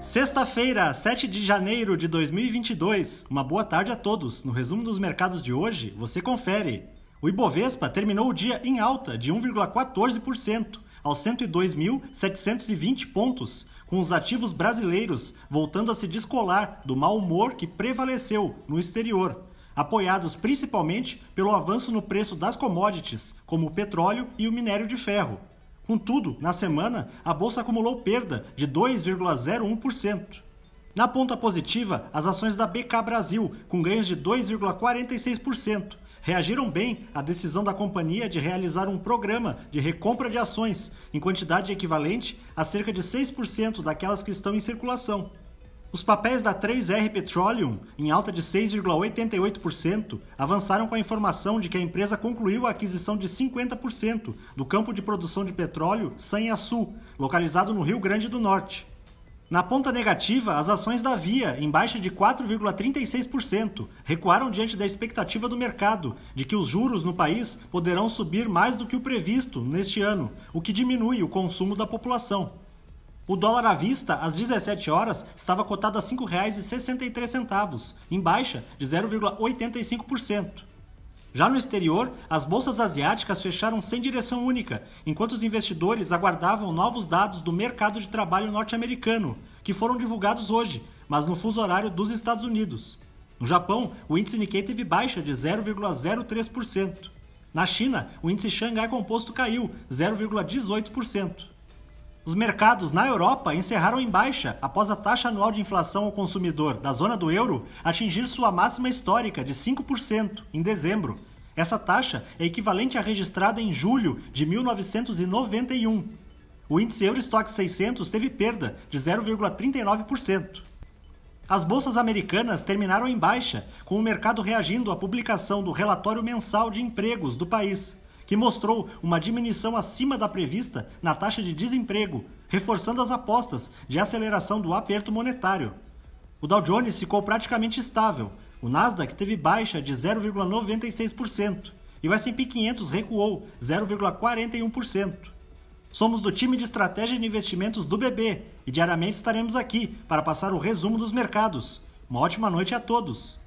Sexta-feira, 7 de janeiro de 2022. Uma boa tarde a todos. No resumo dos mercados de hoje, você confere. O Ibovespa terminou o dia em alta de 1,14%, aos 102.720 pontos, com os ativos brasileiros voltando a se descolar do mau humor que prevaleceu no exterior, apoiados principalmente pelo avanço no preço das commodities, como o petróleo e o minério de ferro. Contudo, na semana, a bolsa acumulou perda de 2,01%. Na ponta positiva, as ações da BK Brasil, com ganhos de 2,46%, reagiram bem à decisão da companhia de realizar um programa de recompra de ações em quantidade equivalente a cerca de 6% daquelas que estão em circulação. Os papéis da 3R Petroleum, em alta de 6,88%, avançaram com a informação de que a empresa concluiu a aquisição de 50% do campo de produção de petróleo Sanhaçu, localizado no Rio Grande do Norte. Na ponta negativa, as ações da Via, em baixa de 4,36%, recuaram diante da expectativa do mercado de que os juros no país poderão subir mais do que o previsto neste ano, o que diminui o consumo da população. O dólar à vista, às 17 horas, estava cotado a R$ 5,63, em baixa de 0,85%. Já no exterior, as bolsas asiáticas fecharam sem direção única, enquanto os investidores aguardavam novos dados do mercado de trabalho norte-americano, que foram divulgados hoje, mas no fuso horário dos Estados Unidos. No Japão, o índice Nikkei teve baixa de 0,03%. Na China, o índice Xangai Composto caiu 0,18%. Os mercados na Europa encerraram em baixa após a taxa anual de inflação ao consumidor da zona do euro atingir sua máxima histórica de 5% em dezembro. Essa taxa é equivalente à registrada em julho de 1991. O índice Eurostock 600 teve perda de 0,39%. As bolsas americanas terminaram em baixa, com o mercado reagindo à publicação do relatório mensal de empregos do país que mostrou uma diminuição acima da prevista na taxa de desemprego, reforçando as apostas de aceleração do aperto monetário. O Dow Jones ficou praticamente estável, o Nasdaq teve baixa de 0,96% e o S&P 500 recuou 0,41%. Somos do time de estratégia de investimentos do BB e diariamente estaremos aqui para passar o resumo dos mercados. Uma ótima noite a todos!